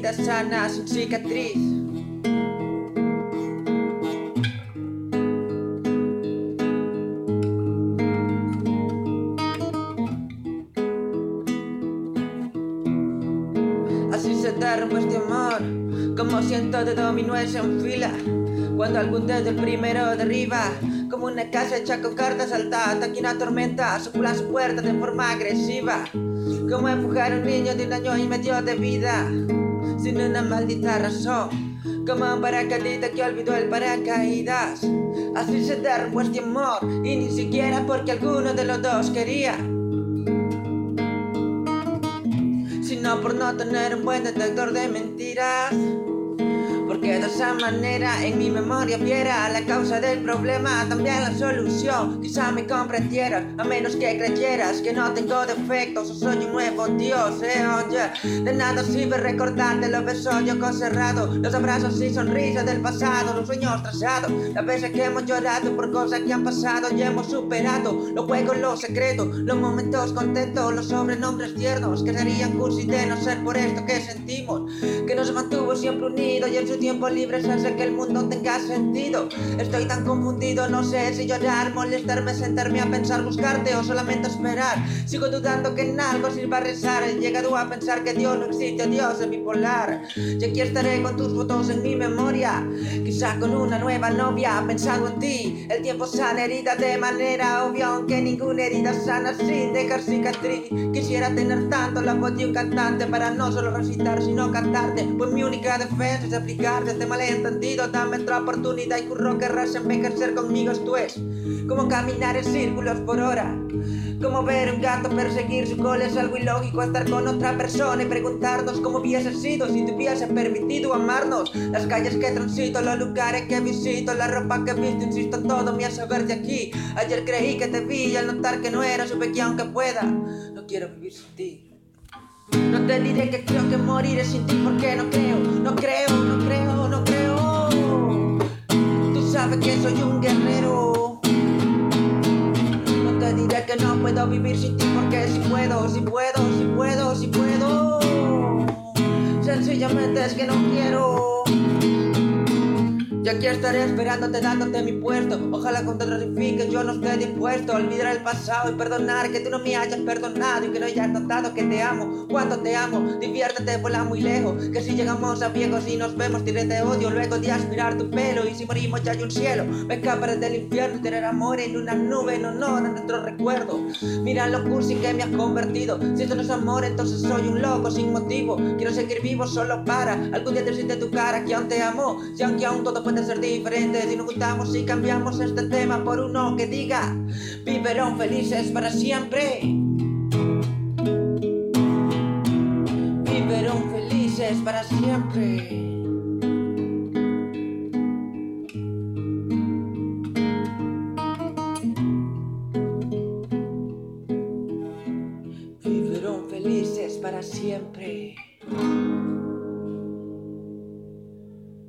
herida sana sin cicatriz. Así se derrumba este amor, como siento de dominó en fila. Cuando algún dedo el primero derriba, como una casa hecha con cartas alta, hasta que una tormenta sopla su puerta de forma agresiva. Como empujar un niño de un año y medio de vida, sin una maldita razón. Como un paracaidista que olvidó el paracaídas. Así se derrumbó este amor, y ni siquiera porque alguno de los dos quería. sino por no tener un buen detector de mentiras. Porque de esa manera en mi memoria viera la causa del problema, también la solución. Quizá me comprendieras, a menos que creyeras que no tengo defectos o soy un nuevo Dios, eh, oye. De nada sirve recordarte los besos y ojos cerrados, los abrazos y sonrisas del pasado, los sueños trazados, las veces que hemos llorado por cosas que han pasado y hemos superado, los juegos, los secretos, los momentos contentos, los sobrenombres tiernos que serían cursi de no ser por esto que sentimos, que nos mantuvo siempre unidos y en su tiempo libre se hace que el mundo tenga sentido. Estoy tan confundido, no sé si llorar, molestarme, sentarme a pensar, buscarte o solamente esperar. Sigo dudando que en algo sirva a rezar. He llegado a pensar que Dios no existe, Dios es bipolar. Y aquí estaré con tus fotos en mi memoria. Quizá con una nueva novia, pensando en ti. El tiempo sana herida de manera obvia, aunque ninguna herida sana sin dejar cicatriz. Quisiera tener tanto la voz de un cantante para no solo recitar, sino cantarte. Pues mi única defensa es aplicar este malentendido. Dame otra oportunidad y curro querrás envejecer conmigo. Esto es como caminar en círculos por hora. Como ver un gato perseguir su cola es algo ilógico estar con otra persona y preguntarnos cómo hubiese sido si te hubiese permitido amarnos. Las calles que transito, los lugares que visito, la ropa que visto, insisto, todo me hace verte aquí. Ayer creí que te vi y al notar que no era, supe que aunque pueda, no quiero vivir sin ti. No te diré que creo que moriré sin ti porque no creo, no creo, no creo, no creo. Tú sabes que soy un guerrero. No te diré que no puedo vivir sin ti porque si puedo, si puedo, si puedo, si puedo. Sencillamente es que no quiero. Y aquí estaré esperándote dándote mi puesto. Ojalá cuando te ratifiques yo no esté dispuesto a olvidar el pasado y perdonar que tú no me hayas perdonado y que no hayas notado que te amo. Cuando te amo, diviértete, vuela muy lejos Que si llegamos a viejos y nos vemos de odio luego de aspirar tu pelo. Y si morimos ya hay un cielo, me escaparé del infierno y tener amor en una nube en honor a nuestro recuerdo. Mira lo cursi que me has convertido. Si esto no es amor entonces soy un loco sin motivo. Quiero seguir vivo solo para algún día decirte tu cara que aún te amo. Si aunque aún todo ser diferente si nos juntamos y cambiamos este tema por uno que diga viverán felices para siempre. Viverán felices para siempre. Viverán felices para siempre.